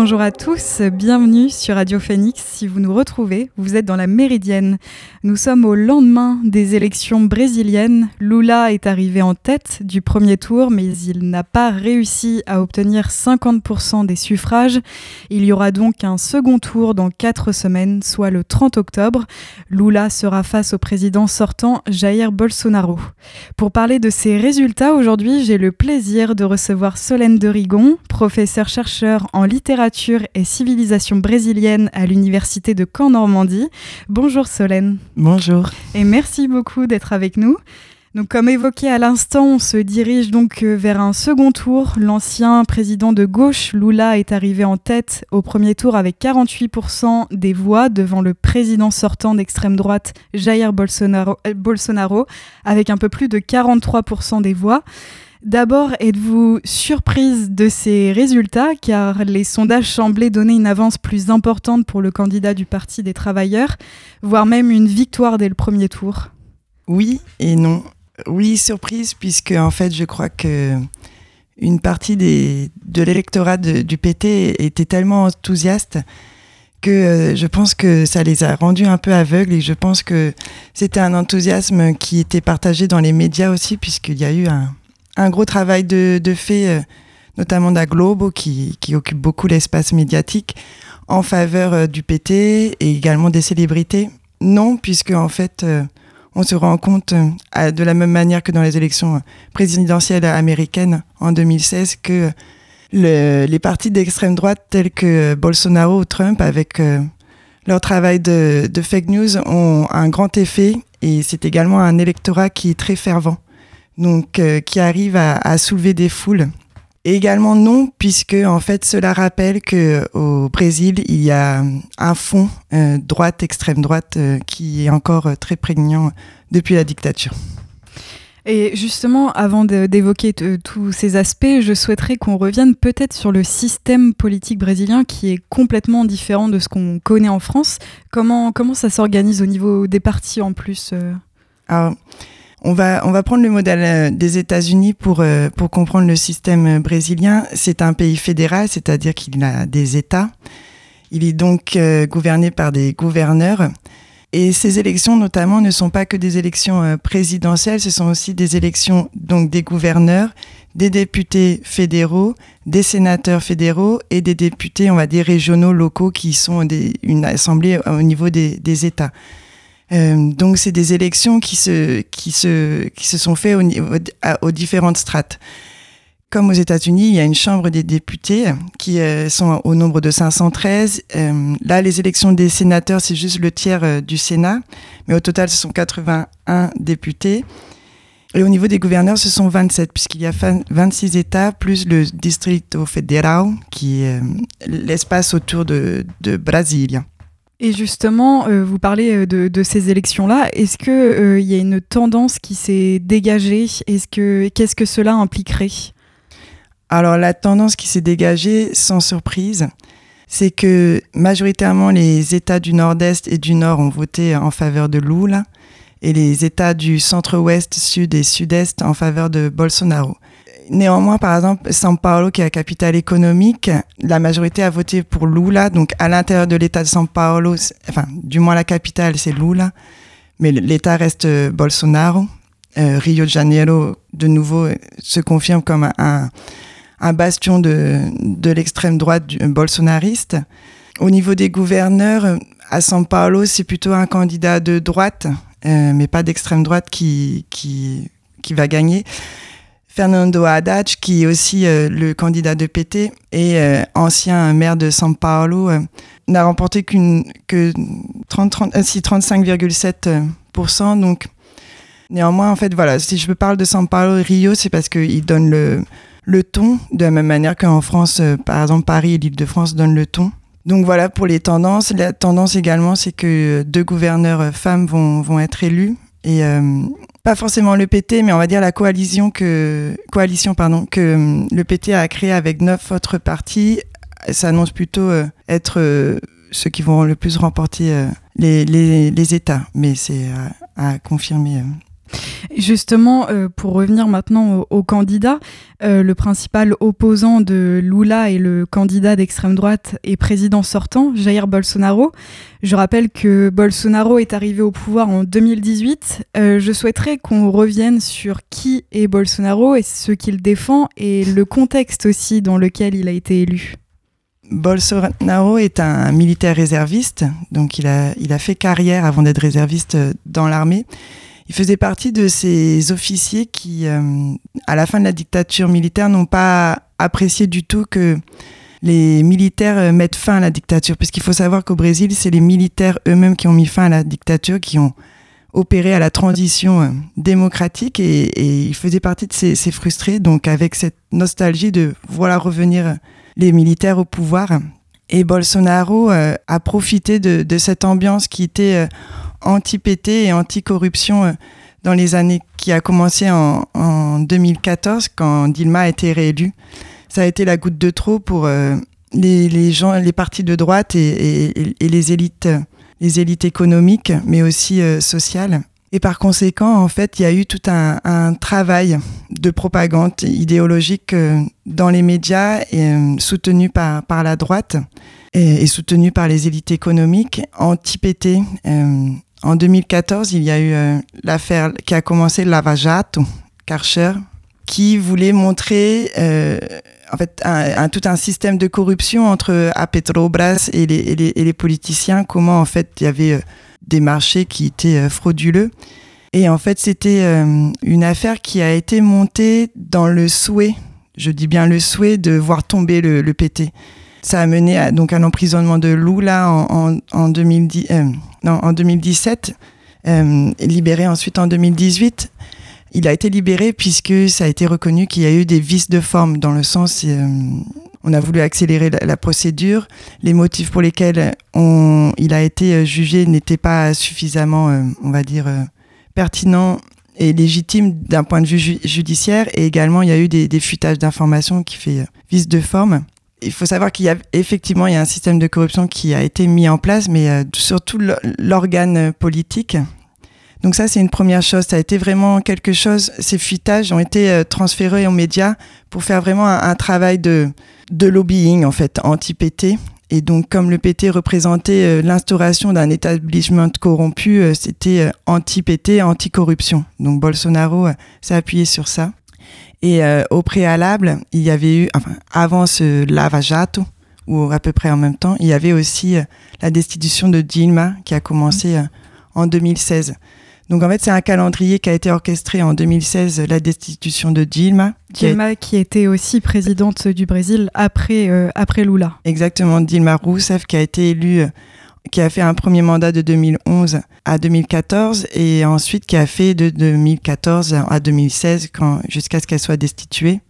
Bonjour à tous, bienvenue sur Radio Phoenix. Si vous nous retrouvez, vous êtes dans la Méridienne. Nous sommes au lendemain des élections brésiliennes. Lula est arrivé en tête du premier tour, mais il n'a pas réussi à obtenir 50% des suffrages. Il y aura donc un second tour dans quatre semaines, soit le 30 octobre. Lula sera face au président sortant Jair Bolsonaro. Pour parler de ces résultats, aujourd'hui, j'ai le plaisir de recevoir Solène de Rigon, professeur chercheur en littérature et civilisation brésilienne à l'université de Caen-Normandie. Bonjour Solène. Bonjour. Et merci beaucoup d'être avec nous. Donc, comme évoqué à l'instant, on se dirige donc euh, vers un second tour. L'ancien président de gauche, Lula, est arrivé en tête au premier tour avec 48% des voix devant le président sortant d'extrême droite, Jair Bolsonaro, euh, Bolsonaro, avec un peu plus de 43% des voix. D'abord, êtes-vous surprise de ces résultats car les sondages semblaient donner une avance plus importante pour le candidat du Parti des travailleurs, voire même une victoire dès le premier tour? Oui et non. Oui, surprise puisque en fait, je crois que une partie de l'électorat du PT était tellement enthousiaste que euh, je pense que ça les a rendus un peu aveugles et je pense que c'était un enthousiasme qui était partagé dans les médias aussi puisqu'il y a eu un, un gros travail de, fait, euh, notamment d'Aglobo, qui, qui occupe beaucoup l'espace médiatique, en faveur euh, du PT et également des célébrités. Non, puisque en fait, euh, on se rend compte, de la même manière que dans les élections présidentielles américaines en 2016, que les partis d'extrême droite tels que Bolsonaro ou Trump, avec leur travail de, fake news, ont un grand effet et c'est également un électorat qui est très fervent donc euh, qui arrive à, soulever des foules. Et également non, puisque en fait cela rappelle que au Brésil il y a un fond euh, droite, extrême droite, euh, qui est encore très prégnant depuis la dictature. Et justement, avant d'évoquer tous ces aspects, je souhaiterais qu'on revienne peut-être sur le système politique brésilien qui est complètement différent de ce qu'on connaît en France. Comment, comment ça s'organise au niveau des partis en plus on va, on va prendre le modèle euh, des États-Unis pour, euh, pour comprendre le système euh, brésilien. C'est un pays fédéral, c'est-à-dire qu'il a des États. Il est donc gouverné par des gouverneurs. Et ces élections, notamment, ne sont pas que des élections présidentielles, ce sont aussi des élections donc des gouverneurs, des députés fédéraux, des sénateurs fédéraux et des députés, on va dire, régionaux, locaux, qui sont des, une assemblée au niveau des, des États. Euh, donc c'est des élections qui se, qui se, qui se sont faites au, aux différentes strates. Comme aux États-Unis, il y a une Chambre des députés qui euh, sont au nombre de 513. Euh, là, les élections des sénateurs, c'est juste le tiers du Sénat, mais au total, ce sont 81 députés. Et au niveau des gouverneurs, ce sont 27, puisqu'il y a 26 États, plus le Distrito Federal, qui est l'espace autour de, de Brasilia. Et justement, euh, vous parlez euh, de, ces élections-là. Est-ce qu'il euh, y a une tendance qui s'est dégagée? Est-ce que qu'est-ce que cela impliquerait? Alors la tendance qui s'est dégagée, sans surprise, c'est que majoritairement les États du Nord-Est et du Nord ont voté en faveur de Lula et les États du Centre-Ouest, Sud et Sud-Est en faveur de Bolsonaro. Néanmoins, par exemple, São Paulo, qui est la capitale économique, la majorité a voté pour Lula. Donc, à l'intérieur de l'État de São Paulo, enfin, du moins la capitale, c'est Lula. Mais l'État reste euh, Bolsonaro. Euh, Rio de Janeiro, de nouveau, euh, se confirme comme un, bastion de, l'extrême droite du, bolsonariste. Au niveau des gouverneurs, à São Paulo, c'est plutôt un candidat de droite, mais pas d'extrême droite qui va gagner. Fernando Haddad, qui est aussi euh, le candidat de PT et euh, ancien maire de São Paulo, euh, n'a remporté qu'une que 35,7%. Donc, néanmoins, en fait, voilà, si je parle de São Paulo et Rio, c'est parce qu'il donne le, le ton, de la même manière qu'en France, par exemple, Paris et l'Île-de-France donnent le ton. Donc voilà pour les tendances. La tendance également, c'est que deux gouverneurs femmes vont, vont être élus. Et pas forcément le PT, mais on va dire la coalition que, coalition, pardon, que euh, le PT a créée avec neuf autres partis s'annonce plutôt euh, être euh, ceux qui vont le plus remporter les, les, les, États. Mais c'est à, confirmer Justement, euh, pour revenir maintenant au, candidat, euh, le principal opposant de Lula et le candidat d'extrême droite et président sortant, Jair Bolsonaro. Je rappelle que Bolsonaro est arrivé au pouvoir en 2018. Euh, je souhaiterais qu'on revienne sur qui est Bolsonaro et ce qu'il défend et le contexte aussi dans lequel il a été élu. Bolsonaro est un militaire réserviste, donc il a, il a fait carrière avant d'être réserviste dans l'armée. Il faisait partie de ces officiers qui, euh, à la fin de la dictature militaire, n'ont pas apprécié du tout que les militaires euh, mettent fin à la dictature. Puisqu'il faut savoir qu'au Brésil, c'est les militaires eux-mêmes qui ont mis fin à la dictature, qui ont opéré à la transition euh, démocratique et, il faisait partie de ces, frustrés, donc avec cette nostalgie de voilà revenir les militaires au pouvoir. Et Bolsonaro a profité de, cette ambiance qui était anti-PT et anti-corruption euh, dans les années qui a commencé en, 2014 quand Dilma a été réélue. Ça a été la goutte de trop pour euh, les, gens, les partis de droite et, les élites, les élites économiques, mais aussi euh, sociales. Et par conséquent, en fait, il y a eu tout un, travail de propagande idéologique dans les médias et soutenu par, par la droite et, soutenu par les élites économiques, anti-PT, en 2014, il y a eu euh, l'affaire qui a commencé, Lava Jato, Karcher, qui voulait montrer euh, en fait tout un système de corruption entre à Petrobras et les, politiciens, comment en fait il y avait euh, des marchés qui étaient frauduleux. Et en fait, c'était une affaire qui a été montée dans le souhait, je dis bien le souhait, de voir tomber le, PT. Ça a mené à, donc à l'emprisonnement de Lula en, en 2010, en 2017, euh, libéré ensuite en 2018. Il a été libéré puisque ça a été reconnu qu'il y a eu des vices de forme, dans le sens, euh, on a voulu accélérer la, procédure. Les motifs pour lesquels on, il a été euh, jugé n'étaient pas suffisamment, on va dire, pertinents et légitimes d'un point de vue judiciaire. Et également, il y a eu des, des fuitages d'informations qui fait vice de forme il faut savoir qu'il y a effectivement il y a un système de corruption qui a été mis en place, mais euh, surtout l'organe politique. Donc ça, c'est une première chose. Ça a été vraiment quelque chose. Ces fuitages ont été euh, transférés aux médias pour faire vraiment un, travail de, lobbying en fait anti-PT. Et donc, comme le PT représentait euh, l'instauration d'un établissement corrompu, c'était anti-PT, anti-corruption. Donc Bolsonaro s'est appuyé sur ça. Et euh, au préalable, il y avait eu, enfin, avant ce lavajato, ou à peu près en même temps, il y avait aussi euh, la destitution de Dilma qui a commencé euh, en 2016. Donc en fait, c'est un calendrier qui a été orchestré en 2016, la destitution de Dilma. Dilma qui, était aussi présidente du Brésil après, après Lula. Exactement, Dilma Rousseff qui a été élue qui a fait un premier mandat de 2011 à 2014 et ensuite qui a fait de 2014 à 2016 jusqu'à ce qu'elle soit destituée.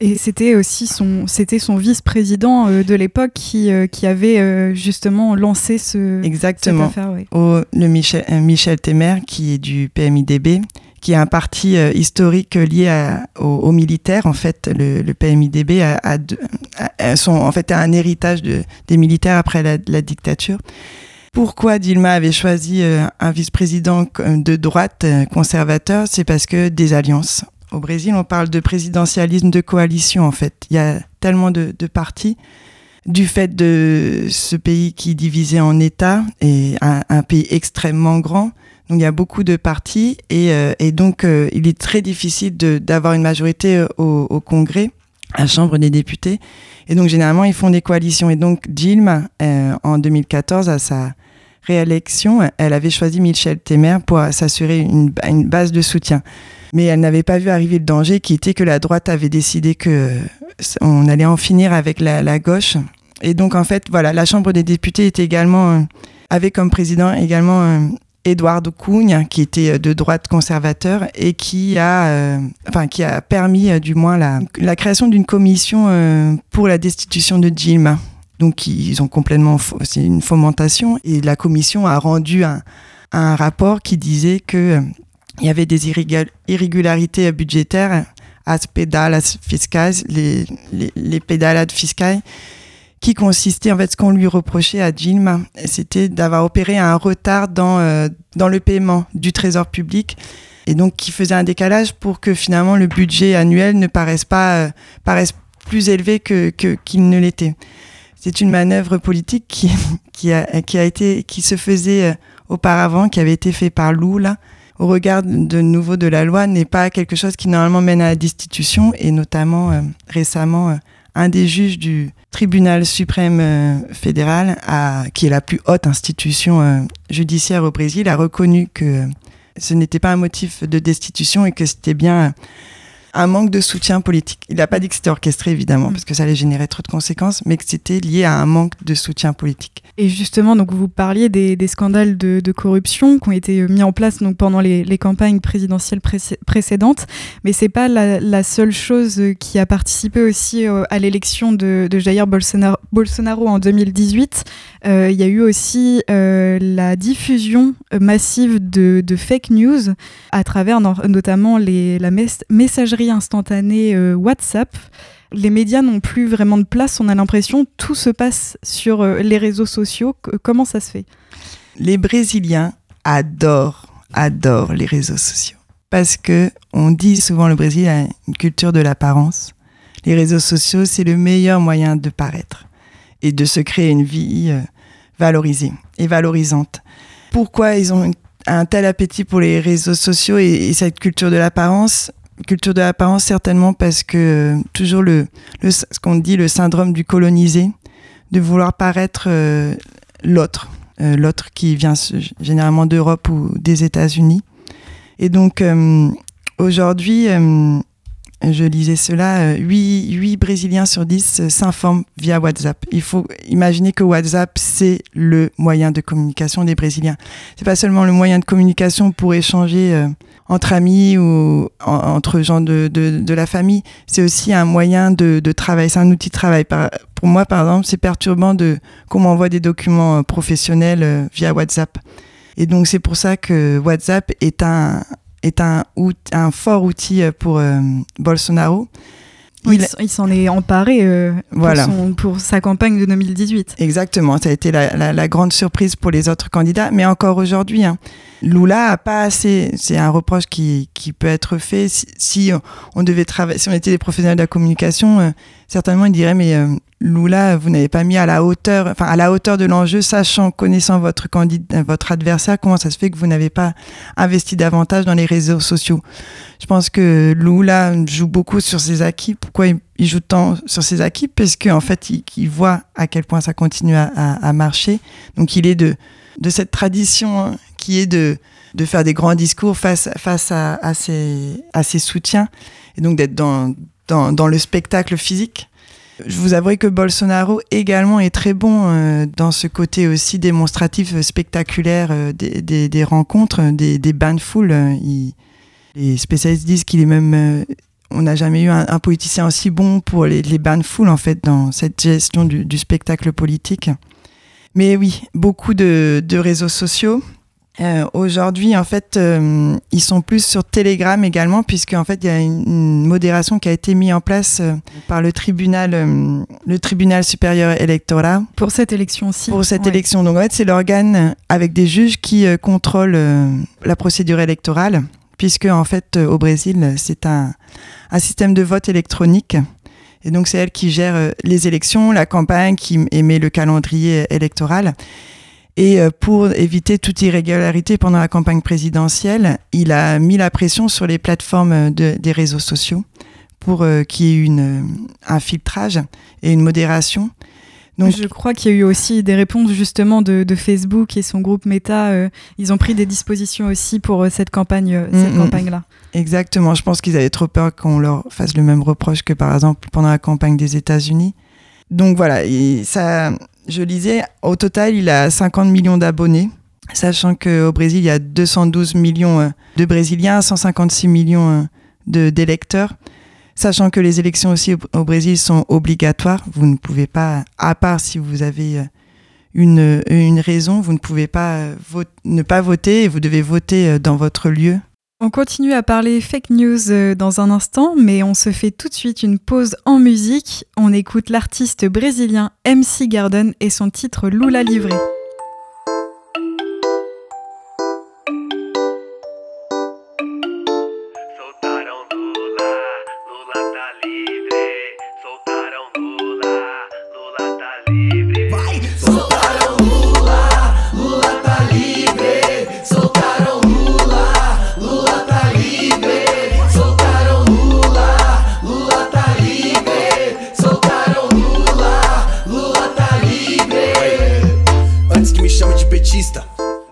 Et c'était aussi son, c'était son vice-président euh, de l'époque qui, euh, qui avait euh, justement lancé ce, Exactement. cette affaire. le Michel, Michel Temer, qui est du PMIDB, qui est un parti historique lié aux, militaires. En fait, le, PMIDB a, a, en fait, un héritage de, des militaires après la, la dictature pourquoi Dilma avait choisi un vice-président de droite conservateur, c'est parce que des alliances. Au Brésil, on parle de présidentialisme de coalition, en fait. Il y a tellement de, partis du fait de ce pays qui est divisé en États et un, pays extrêmement grand. Donc il y a beaucoup de partis et, euh, donc euh, il est très difficile d'avoir une majorité euh, au, Congrès, à la Chambre des députés. Et donc généralement ils font des coalitions. Et donc Dilma, en 2014, à sa réélection, elle avait choisi Michel Temer pour s'assurer une, une base de soutien mais elle n'avait pas vu arriver le danger qui était que la droite avait décidé que on allait en finir avec la, gauche. Et donc en fait, voilà, la Chambre des députés était également euh, avait comme président également euh, Eduardo Cunha, qui était euh, de droite conservateur et qui a, enfin, qui a permis du moins la, création d'une commission pour la destitution de Dilma. Donc ils ont complètement, c'est une fomentation et la commission a rendu un, rapport qui disait que il y avait des irrégularités budgétaires, as fiscales, les, les, les pédalades fiscales, qui consistaient en fait ce qu'on lui reprochait à Dilma, c'était d'avoir opéré un retard dans, euh, dans le paiement du trésor public et donc qui faisait un décalage pour que finalement le budget annuel ne paraisse pas paraisse plus élevé que qu'il ne l'était. C'est une manœuvre politique qui, qui, a, qui, a été, qui se faisait auparavant, qui avait été fait par Lou, au regard de nouveau de la loi, n'est pas quelque chose qui normalement mène à la destitution, et notamment récemment, un des juges du tribunal suprême euh, fédéral, qui est la plus haute institution euh, judiciaire au Brésil, a reconnu que ce n'était pas un motif de destitution et que c'était bien un manque de soutien politique. Il n'a pas dit que c'était orchestré, évidemment, parce que ça allait générer trop de conséquences, mais que c'était lié à un manque de soutien politique. Et justement, donc vous parliez des, scandales de, corruption qui ont été mis en place donc, pendant les, campagnes présidentielles précédentes, mais c'est pas la, seule chose qui a participé aussi euh, à l'élection de, Jair Bolsonaro, en 2018. Euh, il y a eu aussi euh, la diffusion massive de, fake news à travers notamment les, la messagerie instantané euh, WhatsApp. Les médias n'ont plus vraiment de place, on a l'impression, tout se passe sur euh, les réseaux sociaux. Comment ça se fait? Les Brésiliens adorent, adorent les réseaux sociaux. Parce que on dit souvent le Brésil a une culture de l'apparence. Les réseaux sociaux, c'est le meilleur moyen de paraître et de se créer une vie euh, valorisée et valorisante. Pourquoi ils ont un tel appétit pour les réseaux sociaux et cette culture de l'apparence? Culture de l'apparence certainement parce que euh, toujours le, ce qu'on dit le syndrome du colonisé, de vouloir paraître euh, l'autre, euh, l'autre qui vient généralement d'Europe ou des États-Unis. Et donc aujourd'hui, je lisais cela, 8, 8, Brésiliens sur 10 s'informent via WhatsApp. Il faut imaginer que WhatsApp, c'est le moyen de communication des Brésiliens. C'est pas seulement le moyen de communication pour échanger entre amis ou entre gens de, de, de la famille. C'est aussi un moyen de, de travail, c'est un outil de travail. pour moi, par exemple, c'est perturbant de qu'on m'envoie des documents euh, professionnels euh, via WhatsApp. Et donc, c'est pour ça que WhatsApp est un, est un, un fort outil euh, pour Bolsonaro il, s'en est emparé euh, pour, sa campagne de 2018. Exactement, ça a été la, grande surprise pour les autres candidats, mais encore aujourd'hui, hein, Lula a pas assez. C'est un reproche qui, peut être fait si, on devait travailler, si on était des professionnels de la communication, euh, certainement il dirait mais euh, Lula, vous n'avez pas mis à la hauteur, enfin à la hauteur de l'enjeu, sachant, connaissant votre candidat, votre adversaire, comment ça se fait que vous n'avez pas investi davantage dans les réseaux sociaux? Je pense que Lula joue beaucoup sur ses acquis. Pourquoi il, joue tant sur ses acquis? Parce qu'en fait, il, voit à quel point ça continue à, marcher. Donc, il est de de cette tradition hein, qui est de de faire des grands discours face face à, à soutiens et donc d'être dans dans, le spectacle physique je vous avouerai que Bolsonaro également est très bon euh, dans ce côté aussi démonstratif, euh, spectaculaire euh, des, des, rencontres, des, des de foule. les spécialistes disent qu'il est même... on n'a jamais eu un, politicien aussi bon pour les, les de foule, en fait, dans cette gestion du spectacle politique. Mais oui, beaucoup de, de réseaux sociaux. Euh, Aujourd'hui, en fait, euh, ils sont plus sur Telegram également, puisque en fait, il y a une, modération qui a été mise en place euh, par le tribunal, le tribunal supérieur électoral. Pour cette élection aussi. Pour cette élection. Donc en fait, c'est l'organe avec des juges qui contrôlent la procédure électorale, puisque en fait, au Brésil, c'est un, un système de vote électronique. Et donc, c'est elle qui gère les élections, la campagne, qui émet le calendrier électoral. Et euh, pour éviter toute irrégularité pendant la campagne présidentielle, il a mis la pression sur les plateformes de, des réseaux sociaux pour euh, qu'il y ait euh, un filtrage et une modération. Donc, je crois qu'il y a eu aussi des réponses justement de, de Facebook et son groupe Meta. ils ont pris des dispositions aussi pour cette campagne, cette mm, mm. campagne-là. Exactement. Je pense qu'ils avaient trop peur qu'on leur fasse le même reproche que par exemple pendant la campagne des États-Unis. Donc voilà, et ça, je lisais, au total, il a 50 millions d'abonnés, sachant qu'au Brésil, il y a 212 millions euh, de Brésiliens, 156 millions euh, de d'électeurs. Sachant que les élections aussi au, Brésil sont obligatoires, vous ne pouvez pas, à part si vous avez euh, une, raison, vous ne pouvez pas ne pas voter et vous devez voter dans votre lieu on continue à parler fake news euh, dans un instant, mais on se fait tout de suite une pause en musique. On écoute l'artiste brésilien MC Garden et son titre Lula Livré.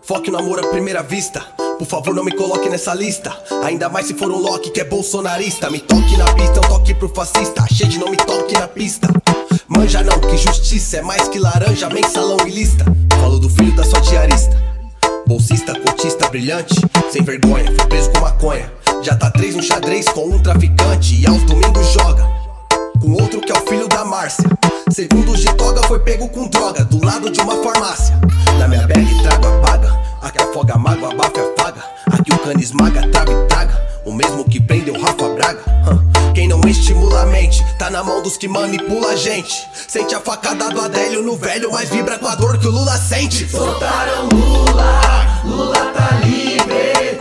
Foque no amor à primeira vista. Por favor, não me coloque nessa lista. Ainda mais se for um Loki que é bolsonarista. Me toque na pista, eu toque pro fascista. Cheio não me toque na pista. Manja não, que justiça é mais que laranja, mensalão e lista. Falo do filho da sua diarista. Bolsista, cotista, brilhante, sem vergonha, preso com maconha. Já tá três no xadrez com um traficante e aos domingos joga. Com outro que é o filho da Márcia. Segundo o Gitoga foi pego com droga do lado de uma farmácia. Na minha bag trago a paga. Aqui afoga a mágoa, abafa e afaga. Aqui o cano esmaga, trava e traga. O mesmo que prendeu Rafa Braga. Quem não estimula a mente, tá na mão dos que manipula a gente. Sente a facada do Adélio no velho, mas vibra com a dor que o Lula sente. Soltaram Lula, Lula tá livre.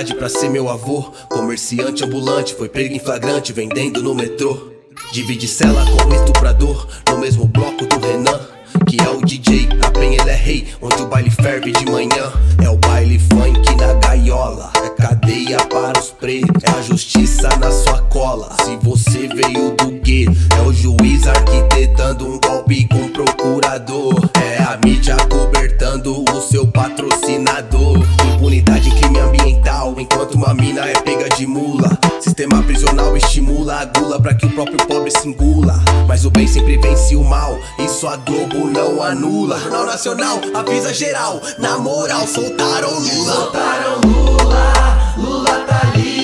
Idade pra ser meu avô. Comerciante ambulante, foi pego em flagrante, vendendo no metrô. Divide cela com estuprador, no mesmo bloco do Renan. Que é o DJ, na penha ele é rei, onde o baile ferve de manhã. É o baile funk na gaiola, é cadeia para os pretos, é a justiça na sua cola. Se você veio do gueto, é o juiz arquitetando um golpe com o procurador. É a mídia cobertando o seu patrocinador. Impunidade crime ambiental, enquanto uma mina é pega de mula. Sistema prisional estimula a gula pra que o próprio pobre se engula. Mas o bem sempre vence o mal, isso a Globo não anula. Jornal Nacional avisa geral, na moral soltaram Lula. Soltaram Lula, Lula tá livre.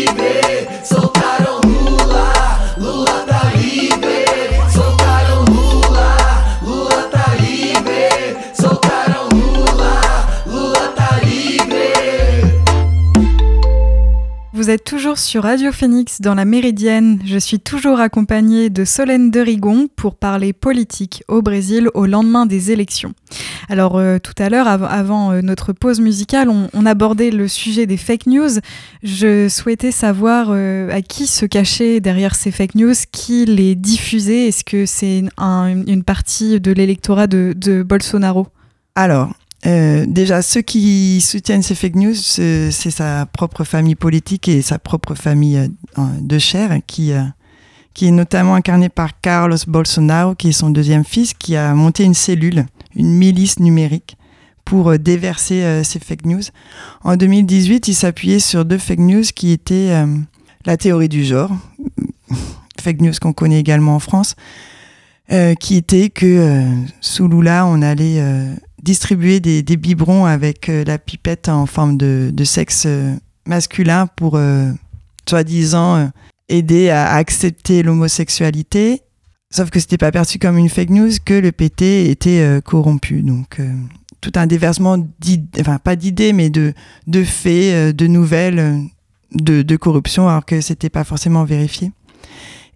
Sur Radio Phoenix dans la Méridienne. Je suis toujours accompagnée de Solène de Rigon pour parler politique au Brésil au lendemain des élections. Alors euh, tout à l'heure, av avant euh, notre pause musicale, on, abordait le sujet des fake news. Je souhaitais savoir euh, à qui se cachait derrière ces fake news, qui les diffusait. Est-ce que c'est un, une partie de l'électorat de, de Bolsonaro? Alors, euh, déjà, ceux qui soutiennent ces fake news, c'est sa propre famille politique et sa propre famille euh, de chair qui, euh, qui est notamment incarnée par Carlos Bolsonaro, qui est son deuxième fils, qui a monté une cellule, une milice numérique pour déverser ces fake news. En 2018, il s'appuyait sur deux fake news qui étaient la théorie du genre, fake news qu'on connaît également en France, qui était que sous Lula, on allait distribuer des, biberons avec euh, la pipette en forme de, sexe euh, masculin pour, euh, soi-disant, aider à accepter l'homosexualité. Sauf que c'était pas perçu comme une fake news, que le PT était corrompu. Donc, tout un déversement enfin, pas d'idées, mais de, faits, de nouvelles de, corruption, alors que c'était pas forcément vérifié.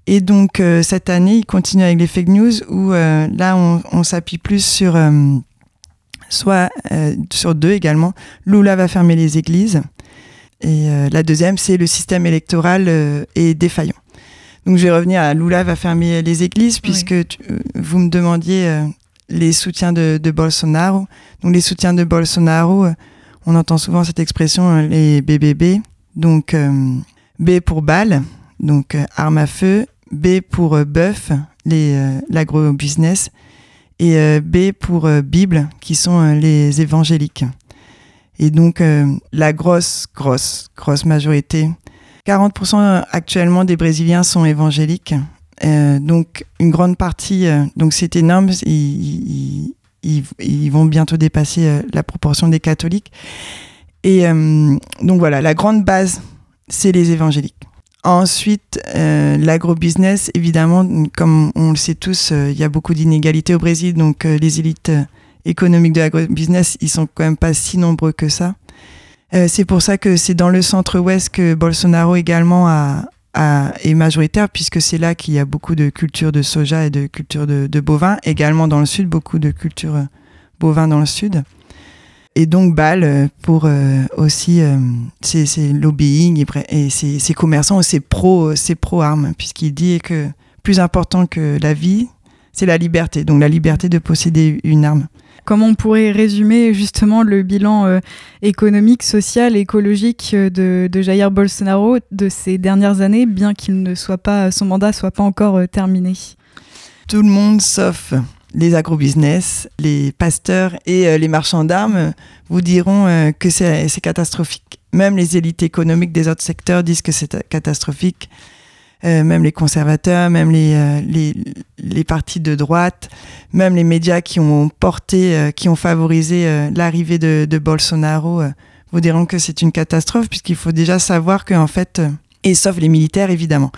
Et donc, cette année, il continue avec les fake news où là, on s'appuie plus sur soit euh, sur deux également. Lula va fermer les églises. Et euh, la deuxième, c'est le système électoral euh, est défaillant. Donc je vais revenir à Lula va fermer les églises, puisque oui. tu, vous me demandiez les soutiens de, de, Bolsonaro. Donc les soutiens de Bolsonaro, on entend souvent cette expression, les BBB. Donc B pour balle, donc arme à feu. B pour bœuf, l'agro-business et euh, B pour euh, Bible, qui sont euh, les évangéliques. Et donc, la grosse, grosse, grosse majorité, 40% actuellement des Brésiliens sont évangéliques. donc, une grande partie, donc c'est énorme, ils, ils, ils, vont bientôt dépasser la proportion des catholiques. Et donc voilà, la grande base, c'est les évangéliques. Ensuite, euh, l'agrobusiness, évidemment, comme on le sait tous, il euh, y a beaucoup d'inégalités au Brésil, donc euh, les élites économiques de l'agrobusiness, ils sont quand même pas si nombreux que ça. c'est pour ça que c'est dans le centre-ouest que Bolsonaro également a, est majoritaire, puisque c'est là qu'il y a beaucoup de culture de soja et de culture de, bovins. Également dans le sud, beaucoup de culture bovins dans le sud. Et donc Bâle, pour euh, aussi euh, c'est lobbying et, et ses commerçants, c'est pro, c'est pro armes, puisqu'il dit que plus important que la vie, c'est la liberté, donc la liberté de posséder une arme. Comment on pourrait résumer justement le bilan euh, économique, social, écologique euh, de, de, Jair Bolsonaro de ces dernières années, bien qu'il ne soit pas, son mandat soit pas encore euh, terminé? Tout le monde, sauf les agrobusiness, les pasteurs et les marchands d'armes, vous diront que c'est catastrophique. Même les élites économiques des autres secteurs disent que c'est catastrophique. Euh, même les conservateurs, même les, euh, les, les, partis de droite, même les médias qui ont porté, euh, qui ont favorisé l'arrivée de, de, Bolsonaro, vous diront que c'est une catastrophe, puisqu'il faut déjà savoir qu'en fait, et sauf les militaires évidemment,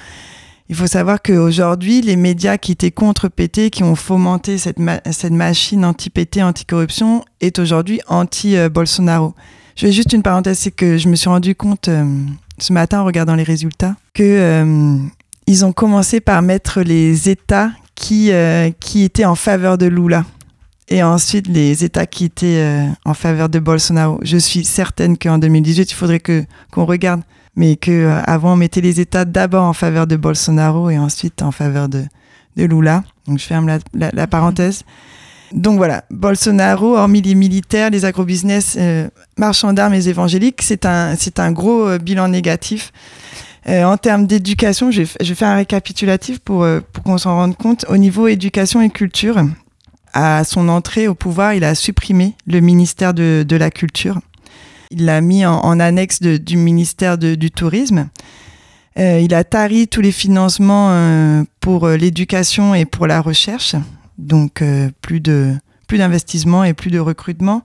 il faut savoir qu'aujourd'hui, les médias qui étaient contre PT, qui ont fomenté cette, machine anti-PT, anti-corruption, est aujourd'hui anti-Bolsonaro. Je fais juste une parenthèse, c'est que je me suis rendu compte ce matin en regardant les résultats que euh, ils ont commencé par mettre les États qui, euh, qui étaient en faveur de Lula et ensuite les États qui étaient euh, en faveur de Bolsonaro. Je suis certaine qu'en 2018, il faudrait que qu'on regarde, mais que avant on mettait les États d'abord en faveur de Bolsonaro et ensuite en faveur de, de Lula. Donc je ferme la, la parenthèse. Donc voilà, Bolsonaro, hormis les militaires, les agrobusiness, euh, marchands d'armes et évangéliques, c'est un, c'est un gros euh, bilan négatif. Euh, en termes d'éducation, je, je, fais un récapitulatif pour, pour qu'on s'en rende compte. Au niveau éducation et culture, à son entrée au pouvoir, il a supprimé le ministère de, de la Culture. Il l'a mis en, annexe du ministère du Tourisme. Euh, il a tari tous les financements euh, pour l'éducation et pour la recherche donc euh, plus de d'investissement et plus de recrutement.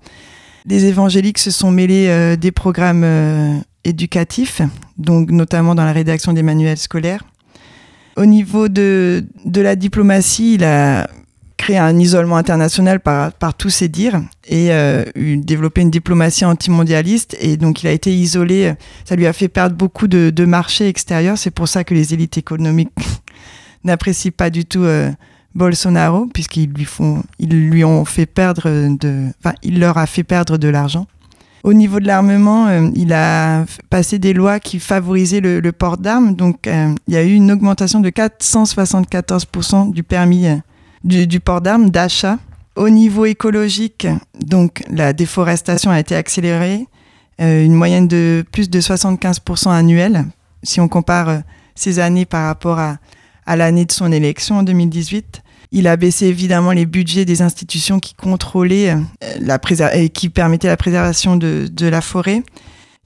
Les évangéliques se sont mêlés euh, des programmes euh, éducatifs, donc notamment dans la rédaction des manuels scolaires. Au niveau de la diplomatie, il a un isolement international par, par tous ses dires et euh, développé une diplomatie antimondialiste. Et donc, il a été isolé. Ça lui a fait perdre beaucoup de, de marchés extérieurs. C'est pour ça que les élites économiques n'apprécient pas du tout euh, Bolsonaro, puisqu'ils lui font, ils lui ont fait perdre de, enfin, il leur a fait perdre de l'argent. Au niveau de l'armement, euh, il a passé des lois qui favorisaient le, port d'armes. Donc, euh, il y a eu une augmentation de 474% du permis euh, du, port d'armes d'achat. Au niveau écologique, donc la déforestation a été accélérée, une moyenne de plus de 75% annuelle. Si on compare ces années par rapport à, à l'année de son élection en 2018. Il a baissé évidemment les budgets des institutions qui contrôlaient euh, et qui permettaient la préservation de, de, la forêt.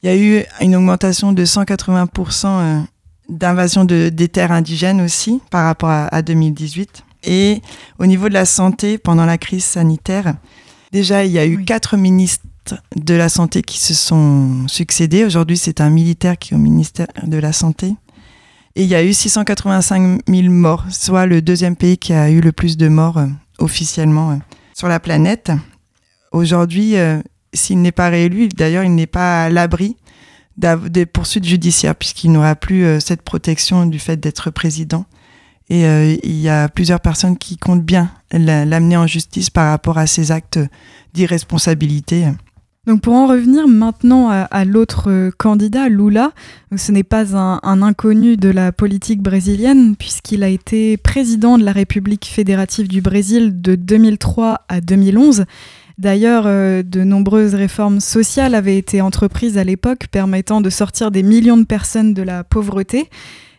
Il y a eu une augmentation de 180% euh, d'invasion de, des terres indigènes aussi par rapport à 2018. Et au niveau de la santé, pendant la crise sanitaire, déjà il y a eu quatre ministres de la santé qui se sont succédés. Aujourd'hui, c'est un militaire qui est au ministère de la Santé. Et il y a eu 685 000 morts, soit le deuxième pays qui a eu le plus de morts euh, officiellement euh, sur la planète. Aujourd'hui, euh, s'il n'est pas réélu, d'ailleurs, il n'est pas à l'abri des poursuites judiciaires, puisqu'il n'aura plus cette protection du fait d'être président. Et il y a plusieurs personnes qui comptent bien l'amener en justice par rapport à ses actes d'irresponsabilité. Donc pour en revenir maintenant à, l'autre euh, candidat, Lula, ce n'est pas un, inconnu de la politique brésilienne puisqu'il a été président de la République fédérative du Brésil de 2003 à 2011. D'ailleurs, euh, de nombreuses réformes sociales avaient été entreprises à l'époque permettant de sortir des millions de personnes de la pauvreté.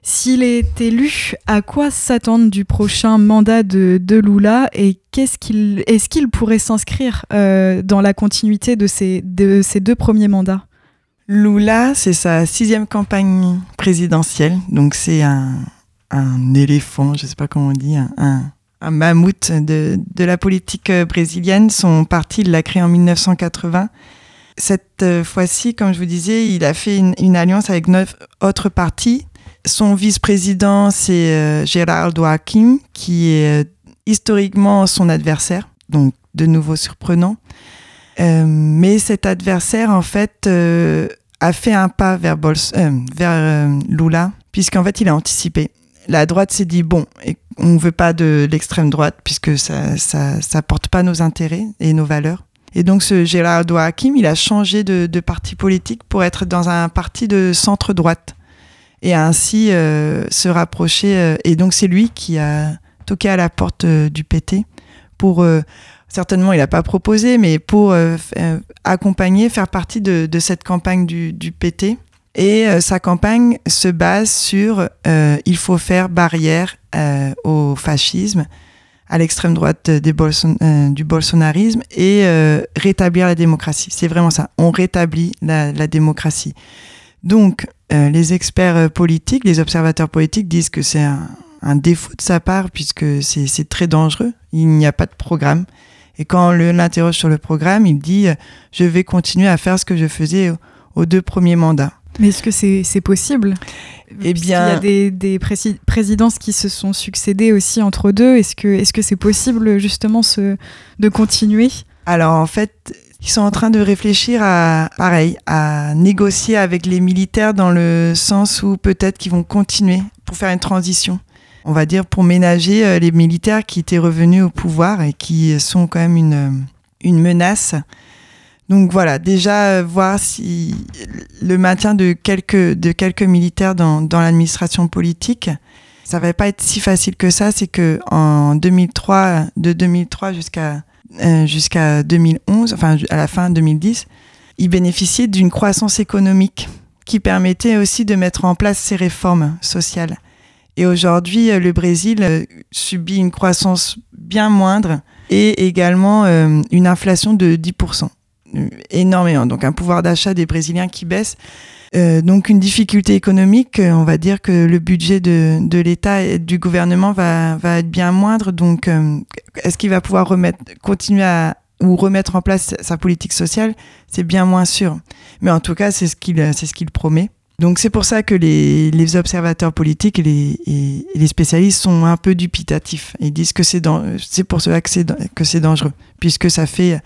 S'il est élu, à quoi s'attendre du prochain mandat de, Lula et qu'est-ce qu'il, est-ce qu'il pourrait s'inscrire euh, dans la continuité de ces, de deux premiers mandats? Lula, c'est sa sixième campagne présidentielle, donc c'est un, un éléphant, je ne sais pas comment on dit, un, un, mammouth de, de, la politique euh, brésilienne. Son parti, il l'a créé en 1980. Cette euh, fois-ci, comme je vous disais, il a fait une alliance avec neuf autres partis son vice-président, c'est euh, Gerardo Hakim, qui est euh, historiquement son adversaire, donc de nouveau surprenant. Euh, mais cet adversaire, en fait, a fait un pas vers, vers Lula, puisqu'en fait, il a anticipé. La droite s'est dit, bon, on ne veut pas de l'extrême droite, puisque ça ça, porte pas nos intérêts et nos valeurs. Et donc, ce Gerardo Hakim, il a changé de parti politique pour être dans un parti de centre-droite et ainsi euh, se rapprocher. Euh, et donc c'est lui qui a toqué à la porte du PT pour certainement il n'a pas proposé, mais pour accompagner, faire partie de, cette campagne du, PT. Et sa campagne se base sur il faut faire barrière au fascisme, à l'extrême droite euh, du bolsonarisme et euh, rétablir la démocratie. C'est vraiment ça. On rétablit la, démocratie. Donc, euh, les experts politiques, les observateurs politiques disent que c'est un, défaut de sa part puisque c'est très dangereux. Il n'y a pas de programme. Et quand on l'interroge sur le programme, il dit Je vais continuer à faire ce que je faisais aux deux premiers mandats. Mais est-ce que c'est possible? Eh bien, il y a des, des présidences qui se sont succédées aussi entre deux. Est-ce que c'est possible justement ce, de continuer? Alors en fait, ils sont en train de réfléchir à pareil, à négocier avec les militaires dans le sens où peut-être qu'ils vont continuer pour faire une transition. On va dire pour ménager euh, les militaires qui étaient revenus au pouvoir et qui sont quand même une une menace donc voilà, déjà euh, voir si le maintien de quelques, de quelques militaires dans, dans l'administration politique, ça va pas être si facile que ça. C'est que en 2003, de 2003 jusqu'à jusqu'à 2011, enfin à la fin 2010, ils bénéficiaient d'une croissance économique qui permettait aussi de mettre en place ces réformes sociales. Et aujourd'hui, euh, le Brésil subit une croissance bien moindre et également une inflation de 10% énormément. Donc un pouvoir d'achat des Brésiliens qui baisse. Euh, donc une difficulté économique, euh, on va dire que le budget de, de l'État et du gouvernement va, va être bien moindre. Donc euh, est-ce qu'il va pouvoir remettre, continuer à ou remettre en place sa politique sociale? C'est bien moins sûr. Mais en tout cas, c'est ce qu'il ce qu'il promet. Donc c'est pour ça que les, les observateurs politiques et les, et les, spécialistes sont un peu dubitatifs. Ils disent que c'est pour cela que c'est dangereux, puisque ça fait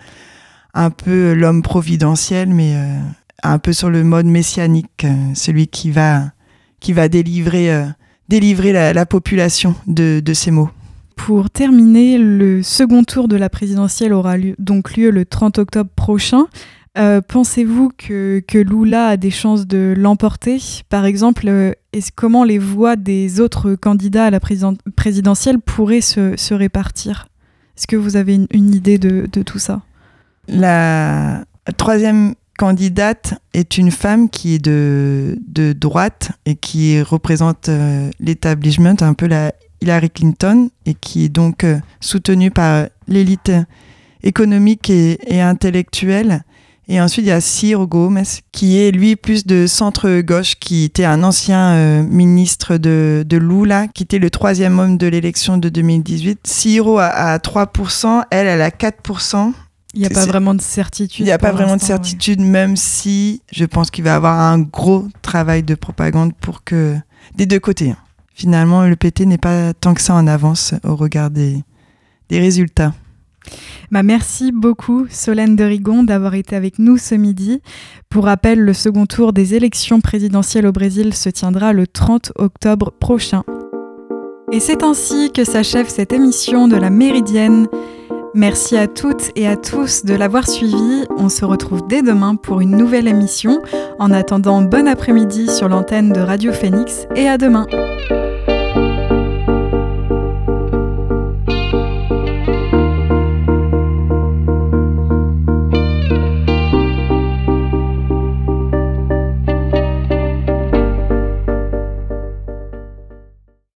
un peu l'homme providentiel, mais euh, un peu sur le mode messianique, euh, celui qui va, qui va délivrer, euh, délivrer la, population de, ces mots. Pour terminer, le second tour de la présidentielle aura lieu, donc lieu le 30 octobre prochain. Pensez-vous que, que, Lula a des chances de l'emporter? Par exemple, est comment les voix des autres candidats à la présidentielle pourraient se, répartir? Est-ce que vous avez une, idée de, de, tout ça? La troisième candidate est une femme qui est de, de droite et qui représente euh, l'établissement, un peu la Hillary Clinton, et qui est donc euh, soutenue par l'élite économique et, intellectuelle. Et ensuite, il y a Ciro Gomes, qui est lui plus de centre-gauche, qui était un ancien euh, ministre de, de, Lula, qui était le troisième homme de l'élection de 2018. Ciro a, a 3%, elle, elle a 4%. Il n'y a pas vraiment de certitude. Il n'y a pas vraiment de certitude, même si je pense qu'il va avoir un gros travail de propagande pour que. des deux côtés. Hein. Finalement, le PT n'est pas tant que ça en avance au regard des, des résultats. Bah merci beaucoup Solène de Rigon d'avoir été avec nous ce midi. Pour rappel, le second tour des élections présidentielles au Brésil se tiendra le 30 octobre prochain. Et c'est ainsi que s'achève cette émission de la Méridienne. Merci à toutes et à tous de l'avoir suivi. On se retrouve dès demain pour une nouvelle émission. En attendant, bon après-midi sur l'antenne de Radio Phoenix et à demain.